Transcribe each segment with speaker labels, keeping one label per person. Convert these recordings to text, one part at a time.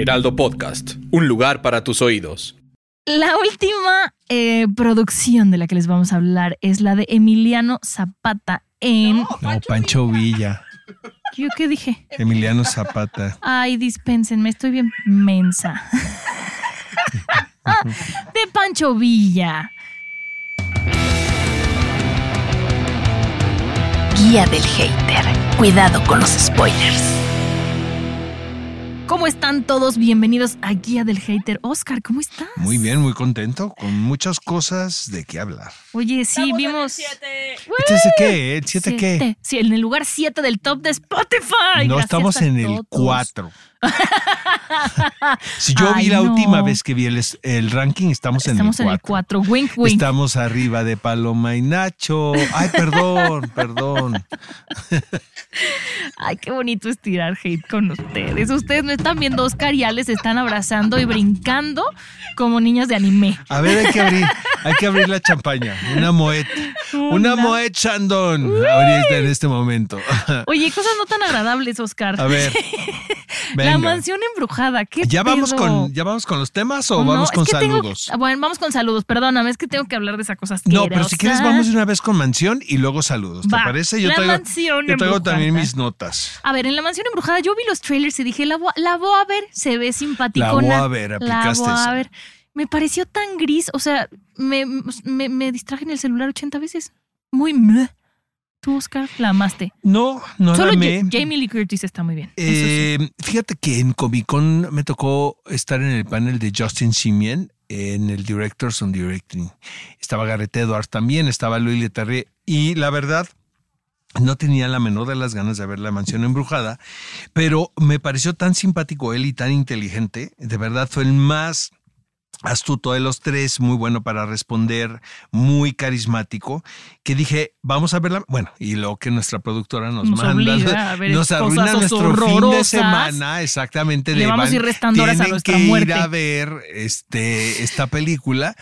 Speaker 1: Heraldo Podcast, un lugar para tus oídos.
Speaker 2: La última eh, producción de la que les vamos a hablar es la de Emiliano Zapata en...
Speaker 3: No, Pancho Villa,
Speaker 2: ¿Yo qué dije?
Speaker 3: Emiliano Zapata.
Speaker 2: Ay, dispénsenme, estoy bien mensa. de Pancho Villa.
Speaker 4: Guía del hater. Cuidado con los spoilers.
Speaker 2: ¿Cómo están todos? Bienvenidos a Guía del Hater. Oscar, ¿cómo estás?
Speaker 3: Muy bien, muy contento, con muchas cosas de qué hablar.
Speaker 2: Oye, sí, vimos...
Speaker 3: ¿Este es el qué? ¿El 7 qué?
Speaker 2: Siete. Sí, en el lugar 7 del top de Spotify.
Speaker 3: No,
Speaker 2: Gracias
Speaker 3: estamos en el
Speaker 2: todos.
Speaker 3: 4. Si yo vi la
Speaker 2: no.
Speaker 3: última vez que vi el, el ranking, estamos,
Speaker 2: Estamos
Speaker 3: en
Speaker 2: en
Speaker 3: el
Speaker 2: el
Speaker 3: 4.
Speaker 2: 4. Wink, wink.
Speaker 3: Estamos arriba de Paloma y Nacho. Ay, perdón, perdón.
Speaker 2: Ay, qué bonito es tirar hate con ustedes. Ustedes no están viendo Oscar y Ale se están abrazando y brincando como niñas de anime.
Speaker 3: A ver, hay que abrir, hay que abrir la champaña. Una Moet. Una Moet Shandon. Ahorita en este momento.
Speaker 2: Oye, cosas no tan agradables, Oscar.
Speaker 3: A ver.
Speaker 2: La
Speaker 3: venga.
Speaker 2: mansión embrujada, ¿qué
Speaker 3: ¿Ya vamos, con, ¿Ya vamos con los temas o
Speaker 2: No,
Speaker 3: vamos con
Speaker 2: que tengo-
Speaker 3: saludos?
Speaker 2: bueno, vamos con saludos, perdóname, es que tengo que hablar de esa cosa
Speaker 3: No, pero si quieres
Speaker 2: asquerosa.
Speaker 3: vamos de una vez con mansión y luego saludos. ¿Te
Speaker 2: Va,
Speaker 3: parece? Yo
Speaker 2: la
Speaker 3: traigo,
Speaker 2: mansión
Speaker 3: yo traigo también mis notas.
Speaker 2: A ver, en la mansión embrujada yo vi los trailers y dije, la voy, la voy a ver, se ve simpaticona.
Speaker 3: La voy a ver,
Speaker 2: La
Speaker 3: aplicaste
Speaker 2: voy a
Speaker 3: esa.
Speaker 2: ver. Me pareció tan gris, o sea, me, me, me distraje en el celular 80 veces. Muy meh. Tú, Oscar, la amaste.
Speaker 3: No, no
Speaker 2: Solo
Speaker 3: la amé.
Speaker 2: Ja- Jamie Lee Curtis está muy bien. sí.
Speaker 3: Eh, Fíjate que en Comic Con me tocó estar en el panel de Justin Simien en el Directors on Directing. Estaba Garrett Edwards también, estaba Louis Leterrier y la verdad no tenía la menor de las ganas de ver la mansión embrujada, pero me pareció tan simpático él y tan inteligente. De verdad fue el más astuto de los tres, muy bueno para responder, muy carismático, que dije, vamos a verla. Bueno, y lo que nuestra productora nos,
Speaker 2: Nos
Speaker 3: manda,
Speaker 2: obliga a ver
Speaker 3: nos arruina nuestro fin de semana, exactamente.
Speaker 2: Le
Speaker 3: de
Speaker 2: vamos a ir restando horas a nuestra
Speaker 3: que
Speaker 2: muerte.
Speaker 3: ir a ver este, esta película,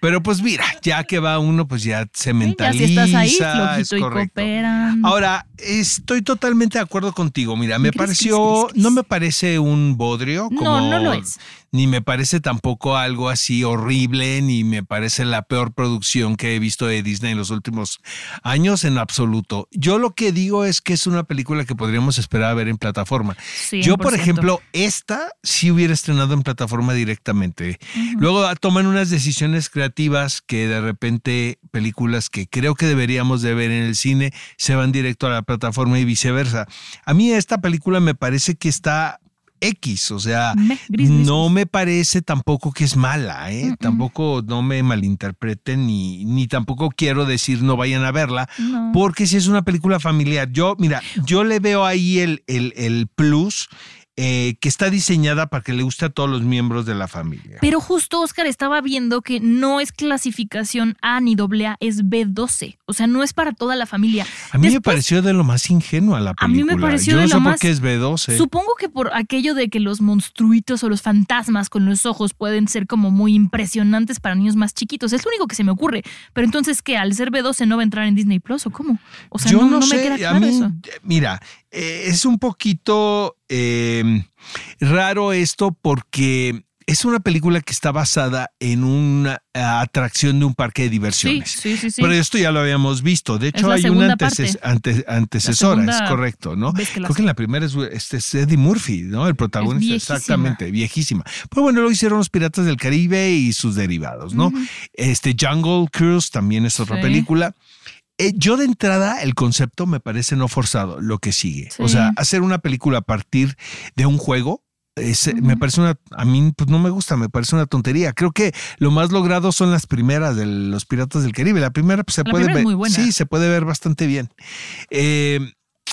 Speaker 3: pero pues mira, ya que va uno, pues ya se
Speaker 2: Sí, ya
Speaker 3: mentaliza.
Speaker 2: si estás ahí,
Speaker 3: es
Speaker 2: flojito y
Speaker 3: correcto.
Speaker 2: cooperan.
Speaker 3: Ahora, estoy totalmente de acuerdo contigo. Mira, me pareció, no me parece un bodrio,
Speaker 2: No,
Speaker 3: como,
Speaker 2: no lo es.
Speaker 3: Ni me parece tampoco algo así horrible, ni me parece la peor producción que he visto de Disney en los últimos años en absoluto. Yo lo que digo es que es una película que podríamos esperar a ver en plataforma. Yo, por
Speaker 2: 100%.
Speaker 3: ejemplo, esta sí hubiera estrenado en plataforma directamente. Luego ah, toman unas decisiones creativas que de repente películas que creo que deberíamos de ver en el cine se van directo a la plataforma y viceversa. A mí esta película me parece que está X, o sea,
Speaker 2: gris, gris,
Speaker 3: no me parece tampoco que es mala, ¿eh? Tampoco no me malinterpreten ni, ni tampoco quiero decir no vayan a verla,
Speaker 2: No.
Speaker 3: porque si es una película familiar, yo, mira, yo le veo ahí el, el, el plus eh, que está diseñada para que le guste a todos los miembros de la familia.
Speaker 2: Pero justo Oscar estaba viendo que no es clasificación A ni doble A, es B12. O sea, no es para toda la familia.
Speaker 3: a mí me pareció de lo más ingenua la
Speaker 2: A mí me
Speaker 3: película.
Speaker 2: pareció
Speaker 3: yo
Speaker 2: de
Speaker 3: no
Speaker 2: lo
Speaker 3: sé por
Speaker 2: más-
Speaker 3: qué es B12.
Speaker 2: Supongo que por aquello de que los monstruitos o los fantasmas con los ojos pueden ser como muy impresionantes para niños más chiquitos. Es lo único que se me ocurre. Pero entonces, ¿qué? ¿Al ser B12 no va a entrar en Disney Plus o cómo? O sea,
Speaker 3: Yo
Speaker 2: no,
Speaker 3: no,
Speaker 2: no
Speaker 3: sé,
Speaker 2: me queda
Speaker 3: a mí,
Speaker 2: eso.
Speaker 3: mira, eh, es un poquito eh, raro esto porque es una película que está basada en una eh, atracción de un parque de diversiones.
Speaker 2: sí, sí, sí.
Speaker 3: Pero esto ya lo habíamos visto. De hecho, hay una anteces- ante- antecesora, es correcto, ¿no?
Speaker 2: que
Speaker 3: Creo que la primera es, este, es Eddie Murphy, ¿no? El protagonista,
Speaker 2: viejísima.
Speaker 3: exactamente, viejísima. Pero bueno, lo hicieron los Piratas del Caribe y sus derivados, ¿no? Este Jungle Cruise también es otra
Speaker 2: Sí.
Speaker 3: película. Eh, yo de entrada el concepto me parece no forzado, lo que sigue. O sea, hacer una película a partir de un juego. es- Me parece una, a mí pues no me gusta, me parece una tontería. Creo que lo más logrado son las primeras de los Piratas del Caribe. La primera pues, se
Speaker 2: La
Speaker 3: puede ver, sí, se puede ver bastante bien. Eh,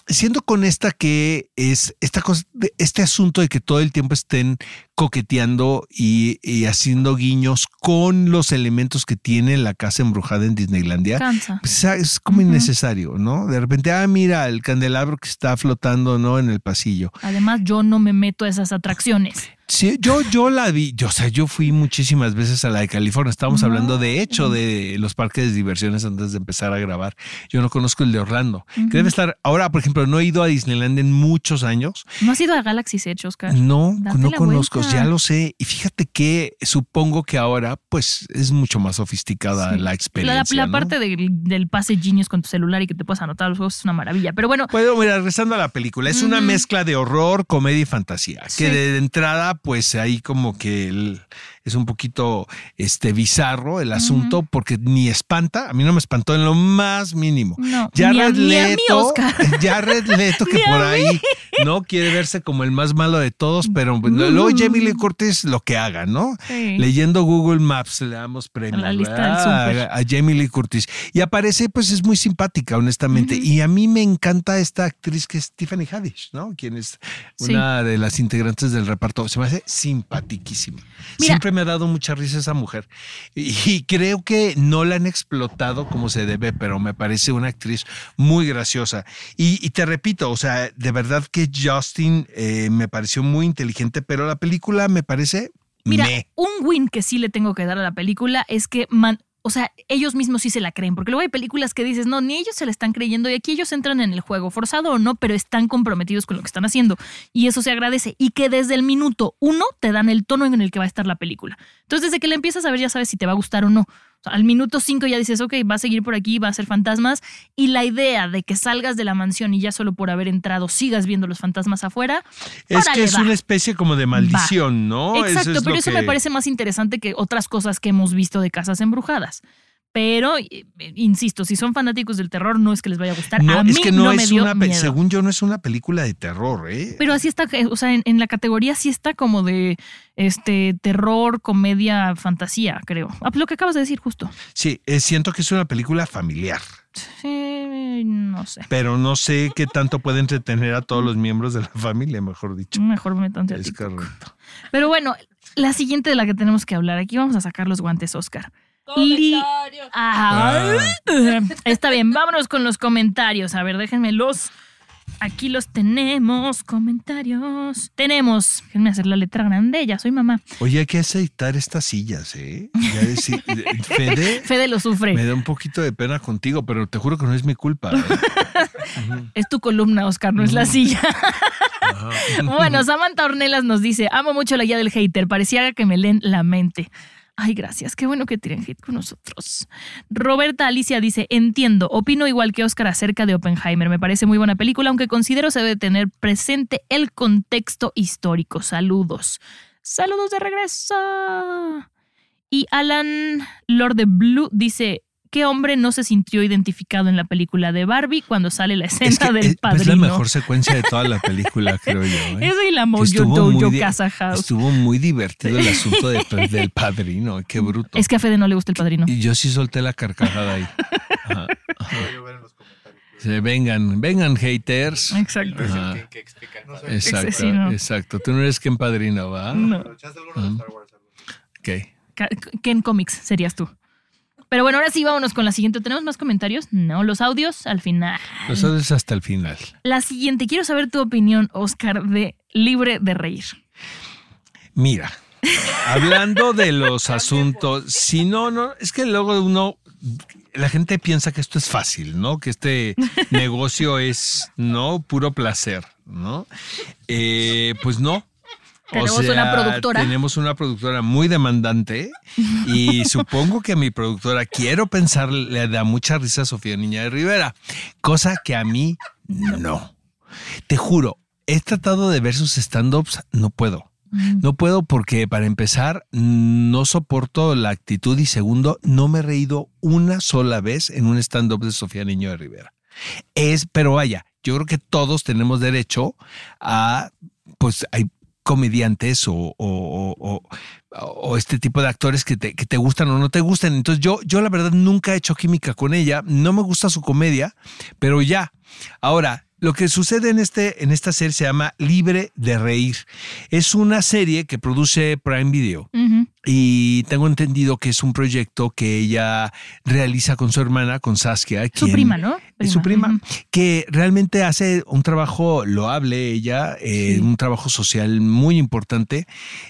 Speaker 3: siento con esta que es esta cosa, este asunto de que todo el tiempo estén coqueteando y, y haciendo guiños con los elementos que tiene la casa embrujada en Disneylandia. Pues, es como innecesario, ¿no? De repente, ah, mira, el candelabro que está flotando, ¿no? En el pasillo.
Speaker 2: Además, yo no me meto a esas atracciones.
Speaker 3: Sí, yo, yo la vi, yo, o sea, yo fui muchísimas veces a la de California. Estábamos
Speaker 2: No.
Speaker 3: hablando de hecho de los parques de diversiones antes de empezar a grabar. Yo no conozco el de Orlando, que debe estar. Ahora, por ejemplo, no he ido a Disneyland en muchos años.
Speaker 2: ¿No has ido a Galaxy's Edge, Oscar?
Speaker 3: No,
Speaker 2: Date
Speaker 3: no conozco,
Speaker 2: vuelta.
Speaker 3: ya lo sé. Y fíjate que supongo que ahora, pues, es mucho más sofisticada
Speaker 2: Sí.
Speaker 3: la experiencia.
Speaker 2: la
Speaker 3: ¿no?
Speaker 2: parte del, del pase Genius con tu celular y que te puedas anotar los juegos es una maravilla. Pero bueno,
Speaker 3: Bueno, mira, regresando a la película, es una mezcla de horror, comedia y fantasía.
Speaker 2: Sí.
Speaker 3: Que de entrada, pues ahí como que el- es un poquito este bizarro el asunto, porque ni espanta, a mí no me espantó en lo más mínimo.
Speaker 2: no.
Speaker 3: Ya Red Leto, ya Red Leto que por ahí no quiere verse como el más malo de todos, pero pues, luego Jamie Lee Curtis lo que haga, ¿no?
Speaker 2: Sí.
Speaker 3: Leyendo Google Maps le damos premios
Speaker 2: A
Speaker 3: a, a Jamie Lee Curtis y aparece, pues es muy simpática, honestamente. Y a mí me encanta esta actriz que es Tiffany Haddish, ¿no? Quien es
Speaker 2: Sí.
Speaker 3: una de las integrantes del reparto. Se me hace simpatiquísima.
Speaker 2: Mira.
Speaker 3: Siempre me ha dado mucha risa esa mujer y, y creo que no la han explotado como se debe, pero me parece una actriz muy graciosa. Y, y te repito, o sea, de verdad que Justin eh, me pareció muy inteligente, pero la película me parece
Speaker 2: Mira,
Speaker 3: me.
Speaker 2: un win que sí le tengo que dar a la película es que, man- o sea, ellos mismos sí se la creen, porque luego hay películas que dices, no, ni ellos se la están creyendo y aquí ellos entran en el juego, forzado o no, pero están comprometidos con lo que están haciendo y eso se agradece y que desde el minuto uno te dan el tono en el que va a estar la película. Entonces, desde que la empiezas a ver ya sabes si te va a gustar o no. O sea, al minuto cinco ya dices, ok, va a seguir por aquí, va a ser fantasmas. Y la idea de que salgas de la mansión y ya solo por haber entrado sigas viendo los fantasmas afuera.
Speaker 3: Es que es
Speaker 2: va.
Speaker 3: una especie como de maldición, ¿no?
Speaker 2: Exacto,
Speaker 3: es
Speaker 2: pero eso me parece más interesante que otras cosas que hemos visto de casas embrujadas. Pero, eh, insisto, si son fanáticos del terror, no es que les vaya a gustar.
Speaker 3: No,
Speaker 2: a mí
Speaker 3: es que no,
Speaker 2: me
Speaker 3: es
Speaker 2: dio
Speaker 3: una.
Speaker 2: miedo.
Speaker 3: Según yo, no es una película de terror, ¿eh?
Speaker 2: Pero así está, eh, o sea, en, en la categoría sí está como de este terror, comedia, fantasía, creo. Ah, lo que acabas de decir, justo.
Speaker 3: Sí, eh, siento que es una película familiar,
Speaker 2: Sí, no sé.
Speaker 3: pero no sé qué tanto puede entretener a todos los miembros de la familia, mejor dicho.
Speaker 2: Mejor métanse a
Speaker 3: Es correcto.
Speaker 2: Pero bueno, la siguiente de la que tenemos que hablar. Aquí vamos a sacar los guantes, Oscar. Li- Ah, Está bien, vámonos con los comentarios. A ver, déjenme los. Aquí los tenemos, comentarios. Tenemos, déjenme hacer la letra grande, ya soy mamá.
Speaker 3: Oye, hay que aceitar estas sillas, ¿eh? Ya decir, Fede,
Speaker 2: Fede lo sufre.
Speaker 3: me da un poquito de pena contigo, pero te juro que no es mi culpa. ¿eh?
Speaker 2: Es tu columna, Oscar, no es la silla. bueno, Samantha Ornelas nos dice: Amo mucho la guía del hater. Parecía que me leen la mente. Ay, gracias. Qué bueno que tiren hit con nosotros. Roberta Alicia dice: Entiendo, opino igual que Oscar acerca de Oppenheimer. Me parece muy buena película, aunque considero se debe tener presente el contexto histórico. Saludos. Saludos de regreso. Y Alan Lord de Blue dice: ¿Qué hombre no se sintió identificado en la película de Barbie cuando sale la escena
Speaker 3: Es que
Speaker 2: del padrino?
Speaker 3: es la mejor secuencia de toda la película, creo yo. ¿eh?
Speaker 2: Eso y la
Speaker 3: Que
Speaker 2: Mojo Dojo Casa House.
Speaker 3: Estuvo muy divertido el asunto de- del padrino, qué bruto.
Speaker 2: Es que a Fede no le gusta el padrino.
Speaker 3: Y yo sí solté la carcajada ahí. Ajá, ajá. Sí, vengan, vengan haters.
Speaker 2: Exacto.
Speaker 3: Ajá. Exacto,
Speaker 2: Ese sí, no.
Speaker 3: exacto. Tú no eres Ken Padrino, ¿va?
Speaker 2: No. Ken Comics serías tú. Pero bueno, ahora sí, vámonos con la siguiente. ¿Tenemos más comentarios? No, los audios al final.
Speaker 3: Lo sabes hasta el final.
Speaker 2: La siguiente, quiero saber tu opinión, Oscar, de Libre de Reír.
Speaker 3: Mira, hablando de los asuntos, si no, no, es que luego uno, la gente piensa que esto es fácil, ¿no? Que este negocio es, ¿no? Puro placer, ¿no? Eh, pues no.
Speaker 2: Tenemos una productora.
Speaker 3: Tenemos una productora muy demandante y supongo que a mi productora, quiero pensar, le da mucha risa a Sofía Niña de Rivera, cosa que a mí no. Te juro, he tratado de ver sus stand-ups, no puedo. No puedo porque para empezar no soporto la actitud y segundo, no me he reído una sola vez en un stand-up de Sofía Niño de Rivera. Es, pero vaya, yo creo que todos tenemos derecho a, pues hay comediantes o, o- este tipo de actores que te, que te gustan o no te gustan. Entonces yo, yo la verdad nunca he hecho química con ella, no me gusta su comedia, pero ya. Ahora, lo que sucede en, este, en esta serie se llama Libre de Reír. Es una serie que produce Prime Video. Y tengo entendido que es un proyecto que ella realiza con su hermana, con Saskia.
Speaker 2: Su prima, ¿no?
Speaker 3: es su prima, que realmente hace un trabajo loable ella, eh,
Speaker 2: Sí.
Speaker 3: un trabajo social muy importante,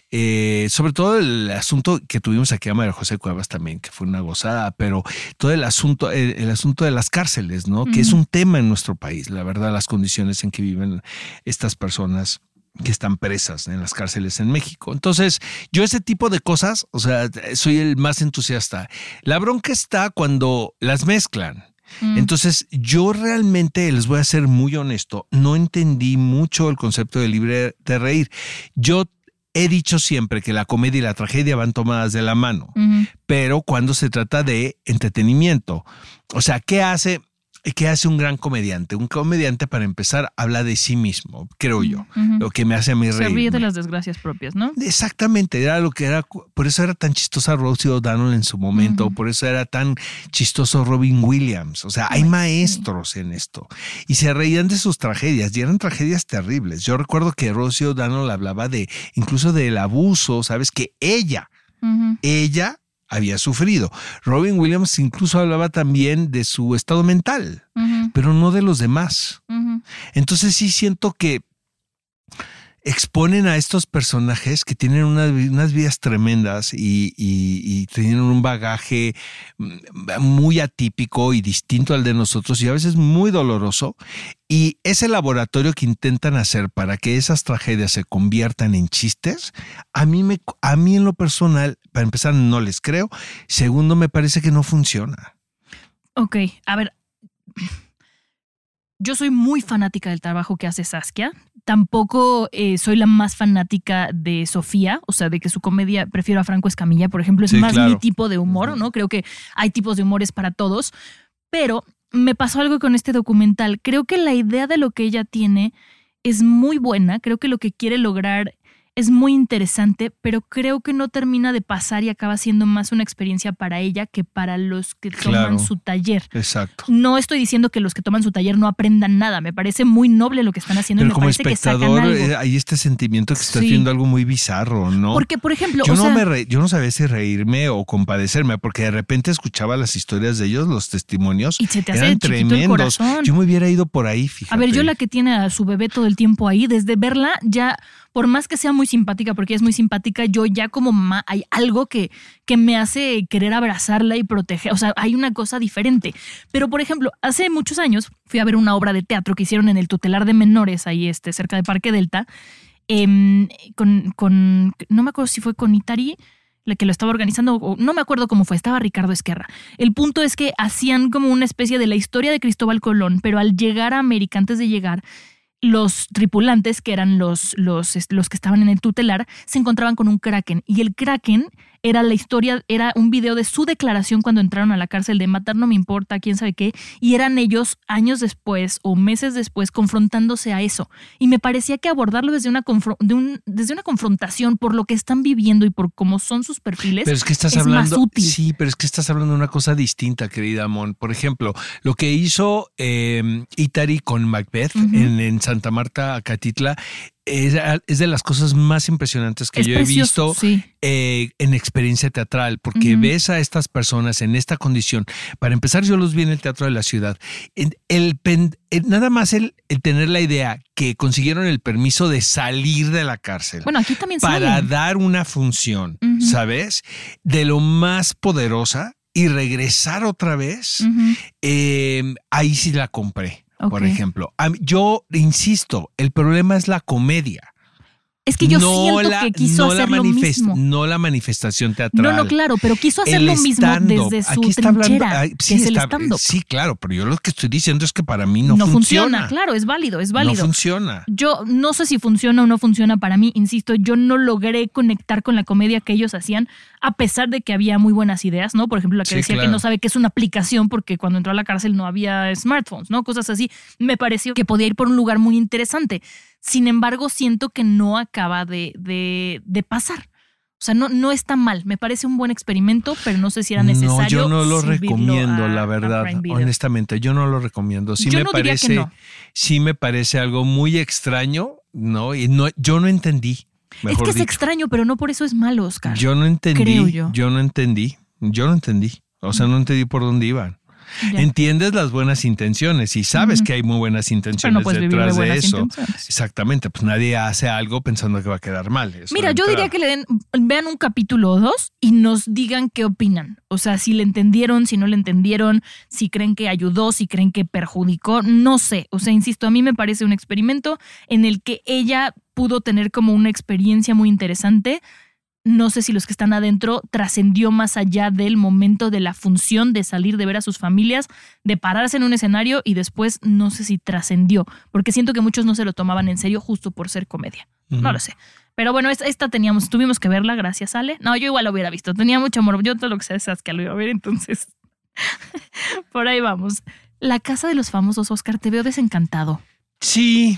Speaker 3: eh, sobre todo el asunto que tuvimos aquí a María José Cuevas también, que fue una gozada, pero todo el asunto, el, el asunto de las cárceles, ¿no? Que es un tema en nuestro país, la verdad, las condiciones en que viven estas personas que están presas en las cárceles en México. Entonces, yo ese tipo de cosas, o sea, soy el más entusiasta. La bronca está cuando las mezclan.
Speaker 2: Mm.
Speaker 3: Entonces, yo realmente, les voy a ser muy honesto, no entendí mucho el concepto de libre de reír. Yo he dicho siempre que la comedia y la tragedia van tomadas de la mano, pero cuando se trata de entretenimiento, o sea, ¿qué hace? ¿Qué hace un gran comediante? Un comediante, para empezar, habla de sí mismo, creo yo, lo que me hace a mí
Speaker 2: Se
Speaker 3: reír.
Speaker 2: ríe de las desgracias propias, ¿no?
Speaker 3: Exactamente, era lo que era, por eso era tan chistosa Rosie O'Donnell en su momento, por eso era tan chistoso Robin Williams, o sea, hay
Speaker 2: Ay, sí.
Speaker 3: maestros en esto y se reían de sus tragedias y eran tragedias terribles. Yo recuerdo que Rosie O'Donnell hablaba de incluso del abuso, sabes que ella, ella había sufrido. Robin Williams incluso hablaba también de su estado mental, pero no de los demás. Entonces sí siento que exponen a estos personajes que tienen unas, unas vidas tremendas y, y- y tienen un bagaje mm, muy atípico y distinto al de nosotros y a veces muy doloroso. Y ese laboratorio que intentan hacer para que esas tragedias se conviertan en chistes, a mí, me, a mí en lo personal, para empezar, no les creo. Segundo, me parece que no funciona.
Speaker 2: Ok, a ver. Yo soy muy fanática del trabajo que hace Saskia. Tampoco eh, soy la más fanática de Sofía, o sea, de que su comedia prefiero a Franco Escamilla, por ejemplo, es
Speaker 3: Sí,
Speaker 2: más
Speaker 3: claro.
Speaker 2: mi tipo de humor, ¿no? Creo que hay tipos de humores para todos, pero me pasó algo con este documental. Creo que la idea de lo que ella tiene es muy buena, creo que lo que quiere lograr es muy interesante, pero creo que no termina de pasar y acaba siendo más una experiencia para ella que para los que toman
Speaker 3: Claro.
Speaker 2: su taller.
Speaker 3: Exacto.
Speaker 2: No estoy diciendo que los que toman su taller no aprendan nada. Me parece muy noble lo que están haciendo y
Speaker 3: Pero
Speaker 2: me
Speaker 3: como
Speaker 2: parece que sacan
Speaker 3: espectador
Speaker 2: algo.
Speaker 3: eh, hay este sentimiento que estás
Speaker 2: Sí.
Speaker 3: viendo algo muy bizarro, ¿no?
Speaker 2: Porque, por ejemplo,
Speaker 3: yo
Speaker 2: o
Speaker 3: no
Speaker 2: sea,
Speaker 3: me re- yo no sabía si reírme o compadecerme, porque de repente escuchaba las historias de ellos, los testimonios.
Speaker 2: y se te hace
Speaker 3: eran
Speaker 2: el
Speaker 3: tremendos.
Speaker 2: corazón.
Speaker 3: Yo me hubiera ido por ahí, fíjate.
Speaker 2: A ver, yo la que tiene a su bebé todo el tiempo ahí, desde verla ya, por más que sea muy simpática, porque ella es muy simpática, yo ya como mamá hay algo que, que me hace querer abrazarla y proteger. O sea, hay una cosa diferente. Pero, por ejemplo, hace muchos años fui a ver una obra de teatro que hicieron en el tutelar de menores, ahí este, cerca de Parque Delta, em, con, con, no me acuerdo si fue con Itari, la que lo estaba organizando, no me acuerdo cómo fue, estaba Ricardo Esquerra. El punto es que hacían como una especie de la historia de Cristóbal Colón, pero al llegar a América, antes de llegar, los tripulantes, que eran los, los, los que estaban en el tutelar, se encontraban con un kraken. Y el kraken era la historia, era un video de su declaración cuando entraron a la cárcel de matar no me importa, quién sabe qué. Y eran ellos años después o meses después confrontándose a eso. Y me parecía que abordarlo desde una, confro- de un- desde una confrontación por lo que están viviendo y por cómo son sus perfiles.
Speaker 3: Pero es que estás
Speaker 2: es más
Speaker 3: hablando.
Speaker 2: útil.
Speaker 3: Sí, pero es que estás hablando de una cosa distinta, querida Mon. Por ejemplo, lo que hizo eh, Itari con Macbeth en, en Santa Marta, Catitla, es, es de las cosas más impresionantes que
Speaker 2: es
Speaker 3: yo
Speaker 2: precioso,
Speaker 3: he visto
Speaker 2: sí.
Speaker 3: eh, en experiencia teatral, porque ves a estas personas en esta condición. Para empezar, yo los vi en el Teatro de la Ciudad. El, el- nada más el, tener la idea que consiguieron el permiso de salir de la cárcel
Speaker 2: Bueno, aquí también
Speaker 3: para
Speaker 2: salen.
Speaker 3: dar una función. ¿sabes? De lo más poderosa y regresar otra vez, eh, ahí sí la compré. Por ejemplo, yo insisto, el problema es la comedia.
Speaker 2: Es que yo
Speaker 3: no
Speaker 2: siento
Speaker 3: la,
Speaker 2: que quiso
Speaker 3: no
Speaker 2: hacer lo mismo.
Speaker 3: No la manifestación teatral.
Speaker 2: No, no, claro, pero quiso hacer
Speaker 3: El
Speaker 2: lo mismo desde su
Speaker 3: Aquí está hablando-
Speaker 2: trinchera,
Speaker 3: ay,
Speaker 2: que
Speaker 3: sí,
Speaker 2: es el
Speaker 3: está-
Speaker 2: stand-up.
Speaker 3: Sí, claro, pero yo lo que estoy diciendo es que para mí no,
Speaker 2: no
Speaker 3: funciona.
Speaker 2: claro, es válido, es
Speaker 3: No
Speaker 2: válido.
Speaker 3: funciona.
Speaker 2: Yo no sé si funciona o no funciona para mí, insisto, yo no logré conectar con la comedia que ellos hacían, a pesar de que había muy buenas ideas, ¿no? Por ejemplo, la que
Speaker 3: Sí,
Speaker 2: decía que no sabe qué es una aplicación porque cuando entró a la cárcel no había smartphones, ¿no? Cosas así. Me pareció que podía ir por un lugar muy interesante. Sin embargo, siento que no acaba de, de, de pasar. O sea, no, no está mal. Me parece un buen experimento, pero no sé si era necesario.
Speaker 3: No, yo no lo recomiendo,
Speaker 2: a-
Speaker 3: la verdad. Honestamente, yo no lo recomiendo. Sí
Speaker 2: Yo
Speaker 3: me
Speaker 2: no diría que
Speaker 3: parece,
Speaker 2: no.
Speaker 3: sí me parece algo muy extraño, ¿no? Y no, yo no entendí.
Speaker 2: Es que es extraño, pero no por eso es malo, Oscar.
Speaker 3: Yo no entendí.
Speaker 2: Creo yo.
Speaker 3: no entendí. Yo no entendí. O sea, no entendí por dónde iban.
Speaker 2: Ya.
Speaker 3: Entiendes las buenas intenciones y sabes que hay muy buenas intenciones
Speaker 2: no de
Speaker 3: detrás de, eso. Exactamente, pues nadie hace algo pensando que va a quedar mal. eso
Speaker 2: Mira, yo diría que le den, vean un capítulo o dos y nos digan qué opinan. O sea, si le entendieron, si no le entendieron, si creen que ayudó, si creen que perjudicó, no sé. O sea, insisto, a mí me parece un experimento en el que ella pudo tener como una experiencia muy interesante. No sé si los que están adentro trascendió más allá del momento de la función de salir de ver a sus familias, de pararse en un escenario y después no sé si trascendió, porque siento que muchos no se lo tomaban en serio justo por ser comedia. No lo sé. Pero bueno, esta, esta teníamos, tuvimos que verla, gracias, Ale. No, yo igual lo hubiera visto. Tenía mucho amor. Yo todo lo que sé es que lo iba a ver, entonces. Por ahí vamos. La casa de los famosos, Oscar, te veo desencantado.
Speaker 3: Sí,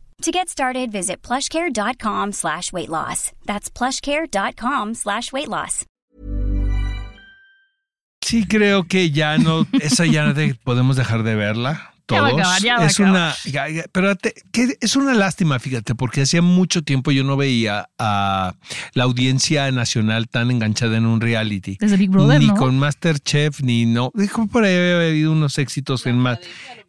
Speaker 5: To get started, visit plushcare.com slash weight loss. That's plushcare.com slash weight loss.
Speaker 3: Sí, creo que ya no, esa ya no podemos dejar de verla.
Speaker 2: Ya va a
Speaker 3: Todos.
Speaker 2: acabar, ya va a
Speaker 3: es una, pero te- que es una lástima, fíjate, porque hacía mucho tiempo yo no veía a la audiencia nacional tan enganchada en un reality.
Speaker 2: Desde Big Brother,
Speaker 3: ni
Speaker 2: ¿no?
Speaker 3: con Masterchef, ni no. Dijo por ahí había habido unos éxitos en más.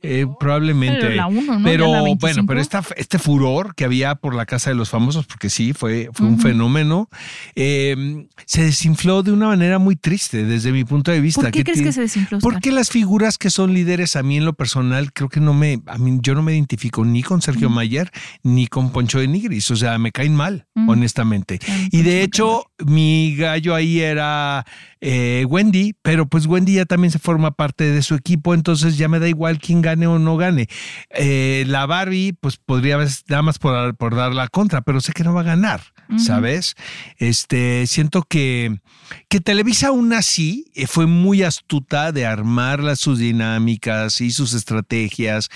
Speaker 3: eh, probablemente.
Speaker 2: Pero la uno, ¿no?
Speaker 3: Pero
Speaker 2: Ya la
Speaker 3: bueno,
Speaker 2: 25.
Speaker 3: pero esta, este furor que había por la casa de los famosos, porque sí, fue, fue un fenómeno, eh, se desinfló de una manera muy triste desde mi punto de vista.
Speaker 2: ¿Por qué crees que se desinfló?
Speaker 3: Porque las figuras que son líderes a mí en lo personal creo que no me, a mí yo no me identifico ni con Sergio Mayer ni con Poncho de Nigris, o sea, me caen mal,
Speaker 2: Mm.
Speaker 3: honestamente. Y de hecho, mi gallo ahí era eh, Wendy, pero pues Wendy ya también se forma parte de su equipo, entonces ya me da igual quién gane o no gane. Eh, la Barbie, pues podría haber nada más por, por dar la contra, pero sé que no va a ganar, ¿sabes? Este, siento que, que Televisa aún así eh, fue muy astuta de armar las, sus dinámicas y sus estrategias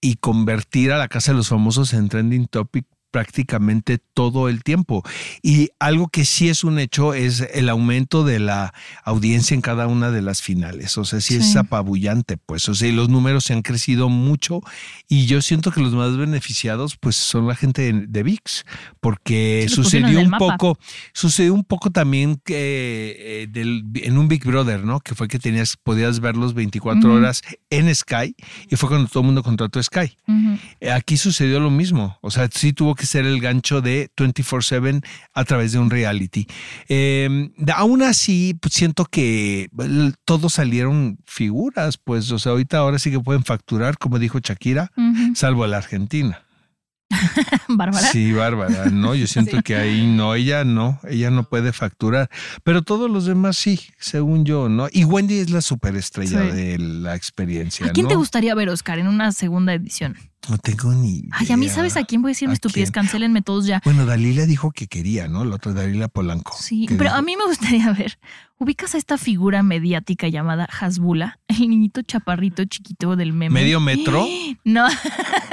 Speaker 3: y convertir a la Casa de los Famosos en trending topic prácticamente todo el tiempo. Y algo que sí es un hecho es el aumento de la audiencia en cada una de las finales. O sea, sí, es apabullante, pues. O sea, y los números se han crecido mucho y yo siento que los más beneficiados pues son la gente de, de VIX, porque
Speaker 2: Sí,
Speaker 3: sucedió un
Speaker 2: mapa.
Speaker 3: poco, sucedió un poco también que eh, del- en un Big Brother, ¿no? Que fue que tenías, podías verlos 24
Speaker 2: Ujú.
Speaker 3: horas en Sky y fue cuando todo el mundo contrató Sky. Aquí sucedió lo mismo. O sea, sí tuvo que ser el gancho de 24-7 a través de un reality. Eh, de- aún así, pues, siento que todos salieron figuras, pues, o sea, ahorita ahora sí que pueden facturar, como dijo Shakira, salvo a la Argentina.
Speaker 2: Bárbara.
Speaker 3: Sí, Bárbara, no, yo siento que ahí no, ella no, ella no puede facturar, pero todos los demás sí, según yo, ¿no? Y Wendy es la superestrella
Speaker 2: Sí.
Speaker 3: de la experiencia,
Speaker 2: ¿A quién
Speaker 3: ¿no?
Speaker 2: te gustaría ver, Oscar, en una segunda edición?
Speaker 3: No tengo ni idea.
Speaker 2: Ay, a mí, ¿sabes a quién voy a decir
Speaker 3: ¿A
Speaker 2: mi estupidez? Cancélenme todos ya.
Speaker 3: Bueno, Dalila dijo que quería, ¿no? La otra Dalila Polanco.
Speaker 2: Sí, pero
Speaker 3: dijo-
Speaker 2: a mí me gustaría ver. ¿Ubicas a esta figura mediática llamada Hasbula? El niñito chaparrito chiquito del meme.
Speaker 3: ¿Medio metro?
Speaker 2: No,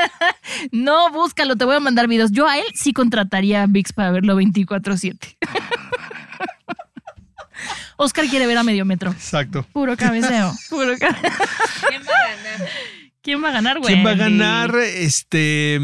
Speaker 2: no, búscalo, te voy a mandar videos. Yo a él sí contrataría a VIX para verlo 24-7. Oscar quiere ver a medio metro.
Speaker 3: Exacto.
Speaker 2: Puro cabeceo. Puro cabeceo.
Speaker 6: ¿Quién va a ganar?
Speaker 2: ¿Quién va a ganar, güey?
Speaker 3: ¿Quién va a ganar? Este.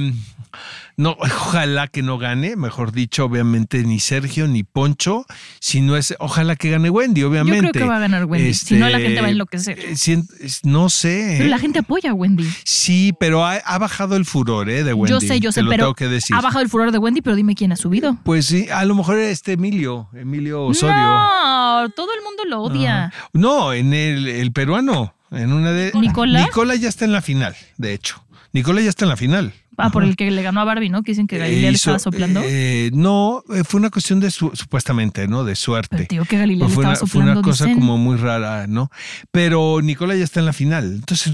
Speaker 3: No, ojalá que no gane, mejor dicho, obviamente ni Sergio ni Poncho, si no es, ojalá que gane Wendy, obviamente.
Speaker 2: Yo creo que va a ganar Wendy, si no la gente va a enloquecer.
Speaker 3: eh, es- no sé.
Speaker 2: Pero la gente apoya a Wendy.
Speaker 3: Sí, pero ha, ha bajado el furor eh, de Wendy.
Speaker 2: yo sé, yo sé, pero
Speaker 3: tengo que decir.
Speaker 2: ha bajado el furor de Wendy, pero dime quién ha subido.
Speaker 3: Pues sí, a lo mejor este Emilio, Emilio Osorio.
Speaker 2: No, todo el mundo lo odia.
Speaker 3: Ajá. No, en el, el peruano, en una de
Speaker 2: ¿Nicola?
Speaker 3: Nicola ya está en la final, de hecho. Nicola ya está en la final.
Speaker 2: Ah, por el que le ganó a Barbie, ¿no? Que dicen que Galilea
Speaker 3: Eh,
Speaker 2: le estaba soplando.
Speaker 3: eh, no, eh, fue una cuestión de su- supuestamente, ¿no? De suerte.
Speaker 2: Pero digo que Galilea
Speaker 3: Pues
Speaker 2: le
Speaker 3: fue,
Speaker 2: estaba
Speaker 3: una, fue
Speaker 2: soplando.
Speaker 3: una cosa
Speaker 2: dicen.
Speaker 3: como muy rara, ¿no? Pero Nicola ya está en la final. Entonces,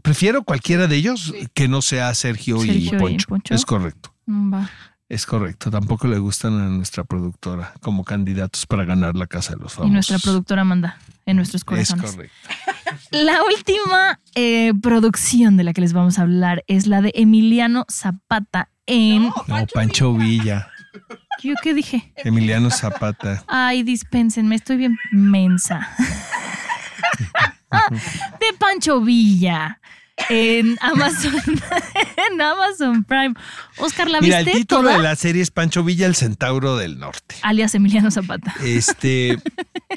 Speaker 3: prefiero cualquiera de ellos que no sea Sergio, y,
Speaker 2: Sergio y
Speaker 3: Poncho.
Speaker 2: Poncho.
Speaker 3: Es correcto.
Speaker 2: Mm, va.
Speaker 3: Es correcto. Tampoco le gustan a nuestra productora como candidatos para ganar la Casa de los
Speaker 2: Y
Speaker 3: Famosos.
Speaker 2: nuestra productora manda en nuestros
Speaker 3: Es
Speaker 2: corazones.
Speaker 3: correcto.
Speaker 2: La última eh, producción de la que les vamos a hablar es la de Emiliano Zapata en.
Speaker 3: No, Pancho Villa,
Speaker 2: ¿Yo qué dije?
Speaker 3: Emiliano Zapata.
Speaker 2: Ay, dispénsenme, estoy bien mensa. de Pancho Villa. En Amazon, en Amazon Prime. Oscar, ¿la
Speaker 3: Mira, el
Speaker 2: viste
Speaker 3: título
Speaker 2: toda?
Speaker 3: de la serie es Pancho Villa, el centauro del norte.
Speaker 2: Alias Emiliano Zapata.
Speaker 3: Este,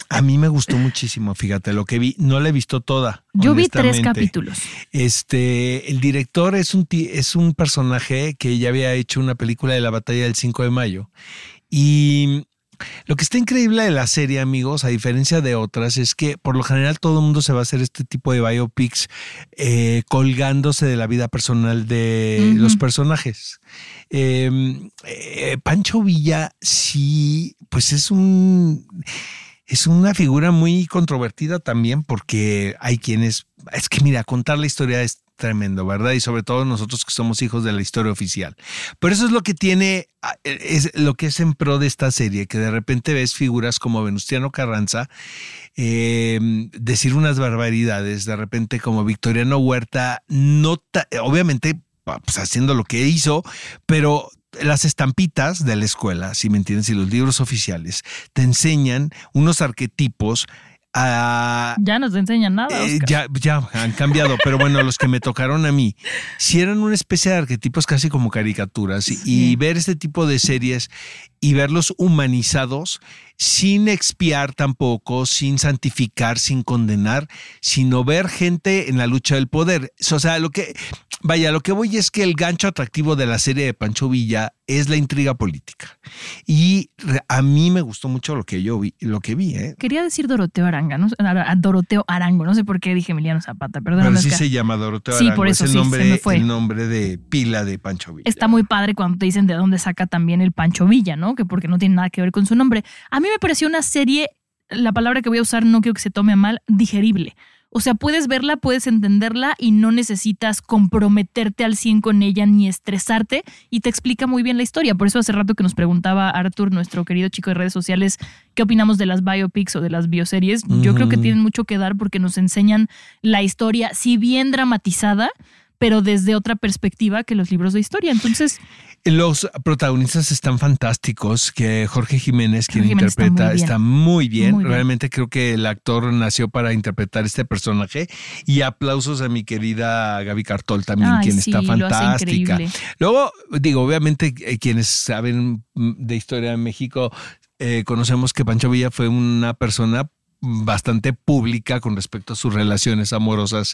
Speaker 3: a mí me gustó muchísimo, fíjate, lo que vi, no la he visto toda.
Speaker 2: Yo vi tres capítulos.
Speaker 3: Este, el director es un, es un personaje que ya había hecho una película de la batalla del 5 de mayo. Y lo que está increíble de la serie, amigos, a diferencia de otras, es que por lo general todo el mundo se va a hacer este tipo de biopics eh, colgándose de la vida personal de los personajes. Eh, eh, Pancho Villa, sí, pues es un es una figura muy controvertida también porque hay quienes, es que mira, contar la historia es tremendo, ¿verdad? Y sobre todo nosotros que somos hijos de la historia oficial. Pero eso es lo que tiene, ah, es lo que es en pro de esta serie, que de repente ves figuras como Venustiano Carranza eh, decir unas barbaridades, de repente como Victoriano Huerta, no obviamente pues, haciendo lo que hizo, pero las estampitas de la escuela, si me entiendes, y los libros oficiales te enseñan unos arquetipos a
Speaker 2: Ya no te enseñan nada.
Speaker 3: eh, ya, ya han cambiado, pero bueno, los que me tocaron a mí, si eran una especie de arquetipos casi como caricaturas, y ver este tipo de series y verlos humanizados sin expiar tampoco, sin santificar, sin condenar, sino ver gente en la lucha del poder. O sea, lo que, vaya, lo que voy es que el gancho atractivo de la serie de Pancho Villa es la intriga política. Y a mí me gustó mucho lo que yo vi, lo que vi, ¿eh?
Speaker 2: Quería decir Doroteo Aranga, ¿no? A- Doroteo Arango, no sé por qué dije Emiliano Zapata, perdóname.
Speaker 3: Pero sí
Speaker 2: Oscar.
Speaker 3: se llama Doroteo
Speaker 2: Sí,
Speaker 3: Arango,
Speaker 2: por eso
Speaker 3: es el
Speaker 2: sí,
Speaker 3: nombre,
Speaker 2: se me fue.
Speaker 3: el nombre de pila de Pancho Villa.
Speaker 2: Está muy padre cuando te dicen de dónde saca también el Pancho Villa, ¿no? Que porque no tiene nada que ver con su nombre. A mí me pareció una serie, la palabra que voy a usar no quiero que se tome mal, digerible. O sea, puedes verla, puedes entenderla y no necesitas comprometerte al 100 con ella ni estresarte y te explica muy bien la historia. Por eso hace rato que nos preguntaba Arthur, nuestro querido chico de redes sociales, qué opinamos de las biopics o de las bioseries. Yo creo que tienen mucho que dar porque nos enseñan la historia, si bien dramatizada, pero desde otra perspectiva que los libros de historia. Entonces,
Speaker 3: Los protagonistas están fantásticos, que Jorge Jiménez, quien
Speaker 2: está
Speaker 3: interpreta,
Speaker 2: muy bien.
Speaker 3: está muy bien.
Speaker 2: Muy bien.
Speaker 3: Realmente creo que el actor nació para interpretar este personaje. Y aplausos a mi querida Gaby Cartol también,
Speaker 2: Ay,
Speaker 3: quien
Speaker 2: sí,
Speaker 3: está fantástica. Luego, digo, obviamente eh, quienes saben mm, de historia de México, eh, conocemos que Pancho Villa fue una persona bastante pública con respecto a sus relaciones amorosas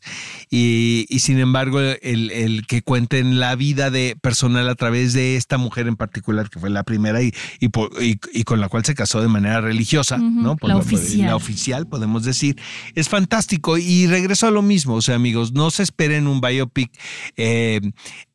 Speaker 3: y, y sin embargo el, el que cuenten la vida de personal a través de esta mujer en particular que fue la primera y, y, con la cual se casó de manera religiosa, ¿no?
Speaker 2: la
Speaker 3: Pues,
Speaker 2: oficial.
Speaker 3: La oficial, podemos decir. Es fantástico y regreso a lo mismo, o sea amigos, no se esperen un biopic eh,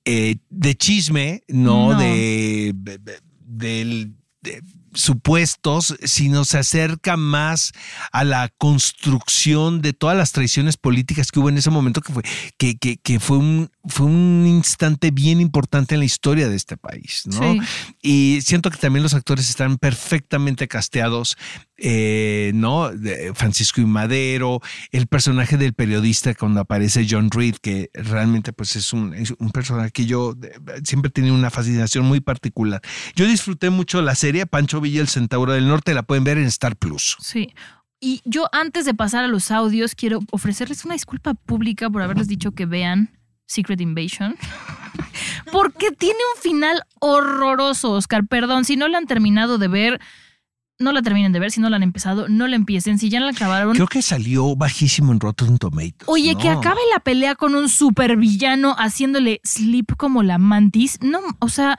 Speaker 3: eh, de chisme, no,
Speaker 2: No.
Speaker 3: de, de- de- del- de supuestos, sino se acerca más a la construcción de todas las traiciones políticas que hubo en ese momento, que fue, que, que, que fue, un, fue un instante bien importante en la historia de este país, ¿no?
Speaker 2: Sí.
Speaker 3: Y siento que también los actores están perfectamente casteados, eh, ¿no? Francisco y Madero, el personaje del periodista cuando aparece John Reed, que realmente pues es un, un personaje que yo siempre tenido una fascinación muy particular. Yo disfruté mucho la serie Pancho Villa, el Centauro del Norte, la pueden ver en Star Plus.
Speaker 2: Sí. Y yo antes de pasar a los audios quiero ofrecerles una disculpa pública por haberles dicho que vean Secret Invasion. Porque tiene un final horroroso, Oscar. Perdón, si no la han terminado de ver, no la terminen de ver. Si no la han empezado, no la empiecen. Si ya la acabaron.
Speaker 3: Creo que salió bajísimo en Rotten Tomatoes.
Speaker 2: Oye,
Speaker 3: ¿no?
Speaker 2: que acabe la pelea con un supervillano haciéndole sleep como la mantis. No, o sea,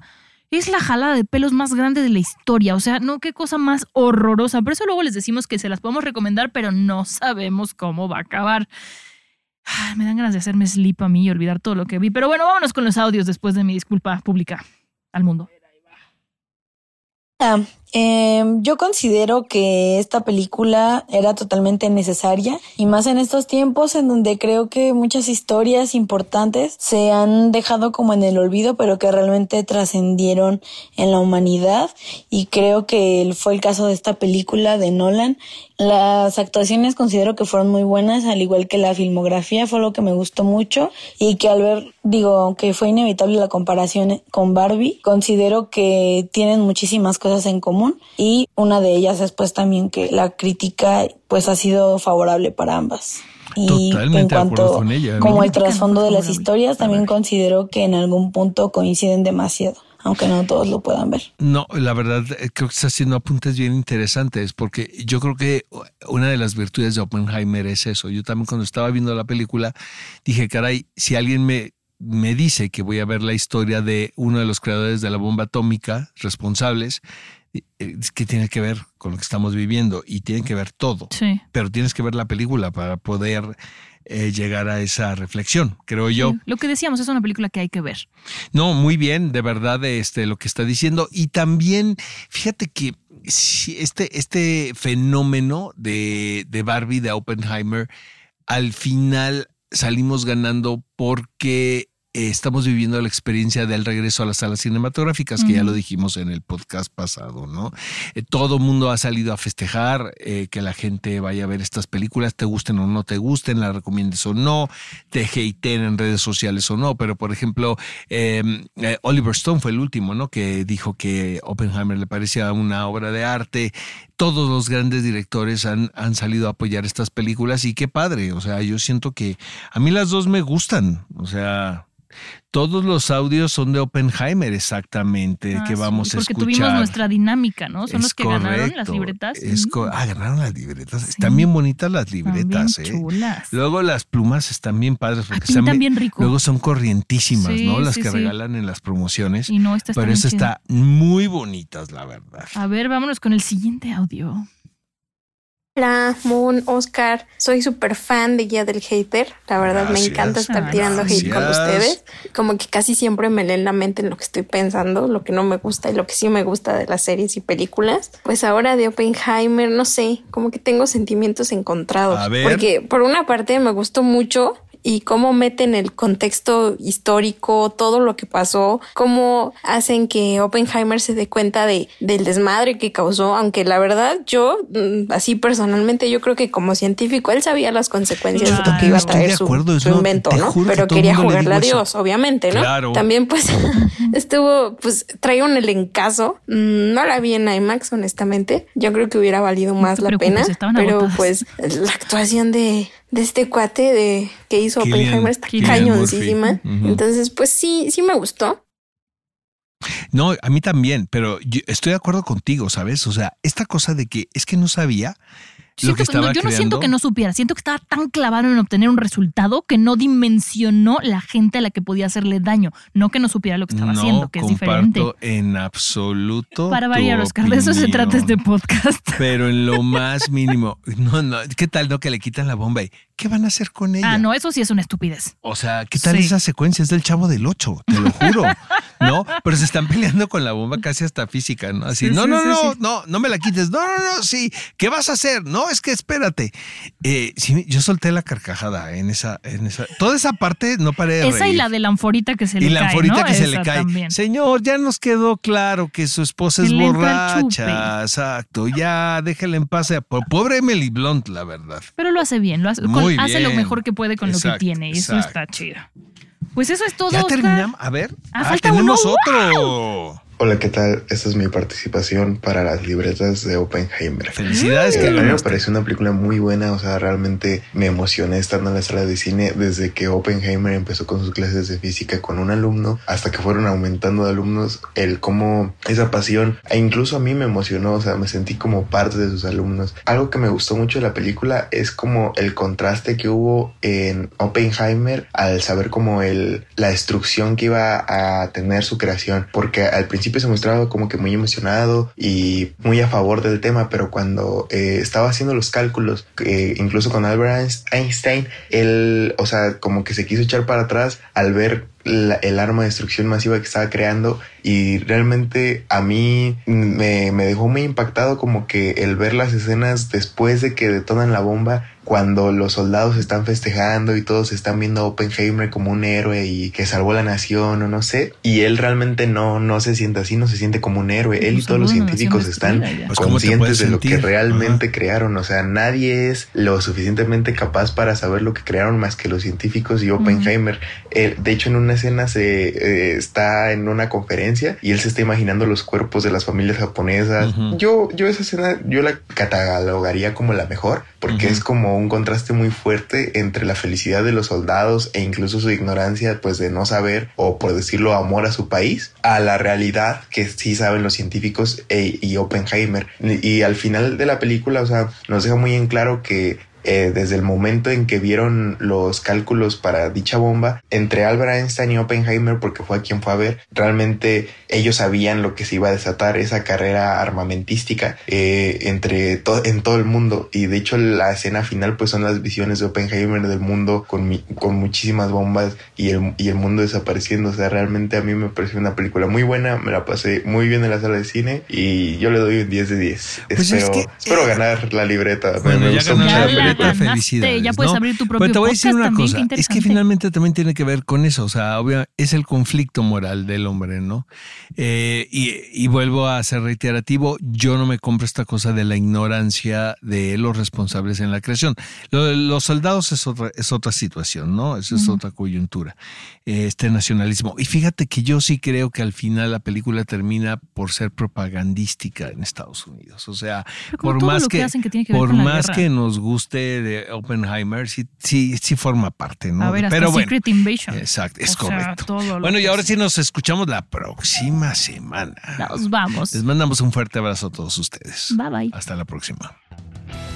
Speaker 2: es la jalada de pelos más grande de la historia. O sea, no, qué cosa más horrorosa. Por eso luego les decimos que se las podemos recomendar, pero no sabemos cómo va a acabar. Ay, me dan ganas de hacerme sleep a mí y olvidar todo lo que vi. Pero bueno, vámonos con los audios después de mi disculpa pública al mundo.
Speaker 6: Ah, em, yo considero que esta película era totalmente necesaria y más en estos tiempos en donde creo que muchas historias importantes se han dejado como en el olvido pero que realmente trascendieron en la humanidad. Y creo que fue el caso de esta película de Nolan. Las actuaciones considero que fueron muy buenas al igual que la filmografía fue lo que me gustó mucho. Y que al ver digo aunque fue inevitable la comparación con Barbie considero que tienen muchísimas cosas en común y una de ellas es pues también que la crítica pues ha sido favorable para ambas. Y
Speaker 3: Totalmente
Speaker 6: en cuanto
Speaker 3: con ella, ¿no?
Speaker 6: como el trasfondo de las historias, también considero que en algún punto coinciden demasiado, aunque no todos lo puedan ver.
Speaker 3: No, la verdad eh, creo que está haciendo apuntes bien interesantes porque yo creo que una de las virtudes de Oppenheimer es eso. Yo también cuando estaba viendo la película dije, caray, si alguien me, me dice que voy a ver la historia de uno de los creadores de la bomba atómica responsables, es que tiene que ver con lo que estamos viviendo y tiene que ver todo.
Speaker 2: Sí.
Speaker 3: Pero tienes que ver la película para poder eh, llegar a esa reflexión, creo yo.
Speaker 2: Sí, Lo que decíamos es una película que hay que ver.
Speaker 3: No, muy bien, de verdad, este, lo que está diciendo. Y también, fíjate que este, este fenómeno de, de Barbie, de Oppenheimer, al final salimos ganando porque eh, estamos viviendo la experiencia del regreso a las salas cinematográficas, que ya lo dijimos en el podcast pasado, ¿no? Eh, todo mundo ha salido a festejar eh, que la gente vaya a ver estas películas, te gusten o no te gusten, las recomiendes o no, te hateen en redes sociales o no, pero por ejemplo, eh, eh, Oliver Stone fue el último, ¿no? Que dijo que Oppenheimer le parecía una obra de arte. Todos los grandes directores han, han salido a apoyar estas películas y qué padre, o sea, yo siento que a mí las dos me gustan, o sea... Todos los audios son de Oppenheimer, exactamente,
Speaker 2: Ah,
Speaker 3: que
Speaker 2: sí,
Speaker 3: vamos a
Speaker 2: porque
Speaker 3: escuchar.
Speaker 2: tuvimos nuestra dinámica, ¿no? Son
Speaker 3: Es
Speaker 2: los que ganaron las
Speaker 3: correcto,
Speaker 2: libretas.
Speaker 3: es
Speaker 2: Mm,
Speaker 3: ah, ganaron las libretas.
Speaker 2: Sí.
Speaker 3: Están bien bonitas las libretas,
Speaker 2: bien
Speaker 3: ¿eh?
Speaker 2: chulas.
Speaker 3: Luego las plumas están bien padres porque
Speaker 2: pintan
Speaker 3: están
Speaker 2: bien rico.
Speaker 3: Luego son corrientísimas, ¿no? Las que regalan en las promociones.
Speaker 2: Y no, esta está
Speaker 3: Pero
Speaker 2: bien
Speaker 3: esta está muy bonitas, la verdad.
Speaker 2: A ver, vámonos con el siguiente audio.
Speaker 7: Hola, Moon, Oscar. Soy súper fan de Guía del Hater. La verdad me
Speaker 3: Gracias.
Speaker 7: encanta estar
Speaker 2: Ay,
Speaker 7: tirando hate con
Speaker 3: gracias.
Speaker 7: ustedes. Como que casi siempre me leen la mente en lo que estoy pensando, lo que no me gusta y lo que sí me gusta de las series y películas. Pues ahora de Oppenheimer, no sé, como que tengo sentimientos encontrados.
Speaker 3: A ver.
Speaker 7: Porque por una parte me gustó mucho y cómo meten el contexto histórico, todo lo que pasó, cómo hacen que Oppenheimer se dé cuenta de, del desmadre que causó, aunque la verdad yo, mm, así personalmente, yo creo que como científico él sabía las consecuencias de lo que iba a traer su,
Speaker 3: acuerdo,
Speaker 7: invento, ¿no?
Speaker 3: que
Speaker 7: Pero quería jugarle a
Speaker 3: eso.
Speaker 7: Dios, obviamente, ¿no?
Speaker 3: Claro.
Speaker 7: También pues estuvo, pues trae un elencazo, Mm, no la vi en IMAX, honestamente, yo creo que hubiera valido más la pena, pero pues la actuación de, de este cuate de que hizo
Speaker 3: Cillian-
Speaker 7: Oppenheimer está cañoncísima. Entonces, pues sí, sí me gustó.
Speaker 3: No, a mí también, pero yo estoy de acuerdo contigo, ¿sabes? O sea, esta cosa de que es que no sabía
Speaker 2: Siento
Speaker 3: que
Speaker 2: que- no,
Speaker 3: estaba
Speaker 2: yo no siento que no supiera, siento que estaba tan clavado en obtener un resultado que no dimensionó la gente a la que podía hacerle daño, no que no supiera lo que estaba
Speaker 3: no
Speaker 2: haciendo, que es diferente.
Speaker 3: en absoluto.
Speaker 2: Para variar, Oscar, de eso se
Speaker 3: opinión.
Speaker 2: trata este podcast.
Speaker 3: Pero en lo más mínimo. No, no. ¿Qué tal, no? Que le quitan la bomba y ¿qué van a hacer con ella?
Speaker 2: Ah, no, eso sí es una estupidez.
Speaker 3: O sea, ¿qué tal
Speaker 2: Sí.
Speaker 3: esa secuencia? Es del chavo del 8, te lo juro. ¿No? Pero se están peleando con la bomba casi hasta física, ¿no? Así,
Speaker 2: Sí,
Speaker 3: no,
Speaker 2: sí,
Speaker 3: no,
Speaker 2: sí,
Speaker 3: no, no, no me la quites. No, no, no, sí. ¿Qué vas a hacer? No, es que espérate. Eh, sí, yo solté la carcajada en esa, en esa. Toda esa parte no paré de
Speaker 2: Esa y
Speaker 3: reír.
Speaker 2: la de la anforita que se le
Speaker 3: y la
Speaker 2: cae,
Speaker 3: anforita
Speaker 2: ¿no?
Speaker 3: que se le cae.
Speaker 2: también.
Speaker 3: Señor, ya nos quedó claro que su esposa es borracha. Exacto. Ya, déjela en paz. Po- Pobre Emily Blunt, la verdad.
Speaker 2: Pero lo hace bien, lo hace, con- hace lo mejor que puede con lo que tiene. y Eso
Speaker 3: exacto.
Speaker 2: está chido. Pues eso es todo.
Speaker 3: Ya
Speaker 2: Oscar.
Speaker 3: terminamos. A ver.
Speaker 2: Ah, falta uno.
Speaker 3: tenemos otro.
Speaker 8: Hola, ¿qué tal? Esta es mi participación para las libretas de Oppenheimer.
Speaker 3: Felicidades,
Speaker 8: Eh,
Speaker 3: que
Speaker 8: a mí me pareció una película muy buena, o sea, realmente me emocioné estando en la sala de cine desde que Oppenheimer empezó con sus clases de física con un alumno hasta que fueron aumentando de alumnos, el cómo esa pasión, e incluso a mí me emocionó, o sea, me sentí como parte de sus alumnos. Algo que me gustó mucho de la película es como el contraste que hubo en Oppenheimer al saber como el, la destrucción que iba a tener su creación, porque al principio se mostraba como que muy emocionado y muy a favor del tema, pero cuando eh, estaba haciendo los cálculos, eh, incluso con Albert Einstein, él, o sea, como que se quiso echar para atrás al ver la- el arma de destrucción masiva que estaba creando y realmente a mí me, me dejó muy impactado como que el ver las escenas después de que detonan la bomba cuando los soldados están festejando y todos están viendo a Oppenheimer como un héroe y que salvó la nación o no sé y él realmente no no se siente así no se siente como un héroe. Él y
Speaker 2: Pues
Speaker 8: todos los científicos están.
Speaker 3: Pues, ¿cómo te puedes
Speaker 8: conscientes de lo que realmente crearon. O sea nadie es lo suficientemente capaz para saber lo que crearon más que los científicos y Oppenheimer. Él, de hecho en una escena se eh, está en una conferencia y él se está imaginando los cuerpos de las familias japonesas. Yo yo esa escena yo la catalogaría como la mejor porque es como un contraste muy fuerte entre la felicidad de los soldados e incluso su ignorancia pues de no saber o por decirlo amor a su país a la realidad que sí saben los científicos e- y Oppenheimer. Y al final de la película o sea nos deja muy en claro que eh, desde el momento en que vieron los cálculos para dicha bomba entre Albert Einstein y Oppenheimer porque fue a quien fue a ver realmente ellos sabían lo que se iba a desatar esa carrera armamentística eh, entre to- en todo el mundo. Y de hecho la escena final pues son las visiones de Oppenheimer del mundo con, mi- con muchísimas bombas y el, y el mundo desapareciendo. O sea realmente a mí me pareció una película muy buena me la pasé muy bien en la sala de cine y yo le doy un 10 de 10
Speaker 3: Pues es
Speaker 8: espero,
Speaker 3: que,
Speaker 8: espero
Speaker 3: eh,
Speaker 8: ganar la libreta me-
Speaker 3: Bueno,
Speaker 8: me
Speaker 3: ya
Speaker 8: gustó mucho
Speaker 3: la
Speaker 8: película
Speaker 2: ganaste,
Speaker 3: felicidades.
Speaker 2: ya puedes
Speaker 3: ¿no?
Speaker 2: abrir tu propio
Speaker 3: Pero te voy a decir una
Speaker 2: también,
Speaker 3: cosa, es que finalmente también tiene que ver con eso, o sea, obvia- es el conflicto moral del hombre, ¿no? Eh, y, y vuelvo a ser reiterativo, yo no me compro esta cosa de la ignorancia de los responsables en la creación. Lo- los soldados es otra, es otra situación, ¿no? Esa es otra coyuntura, este nacionalismo. Y fíjate que yo sí creo que al final la película termina por ser propagandística en Estados Unidos, o sea, por más
Speaker 2: que
Speaker 3: que,
Speaker 2: que
Speaker 3: por más que nos guste de Oppenheimer, sí, sí, sí forma parte, ¿no?
Speaker 2: A ver, hasta
Speaker 3: Pero bueno,
Speaker 2: Secret Invasion.
Speaker 3: exacto, es
Speaker 2: O sea,
Speaker 3: correcto. bueno, y ahora sí nos escuchamos la próxima semana.
Speaker 2: Nos vamos.
Speaker 3: Les mandamos un fuerte abrazo a todos ustedes.
Speaker 2: Bye bye.
Speaker 3: Hasta la próxima.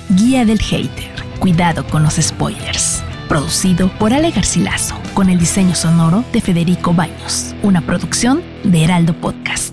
Speaker 4: Guía del Hater. Cuidado con los spoilers. Producido por Ale Garcilaso, con el diseño sonoro de Federico Baños. Una producción de Heraldo Podcast.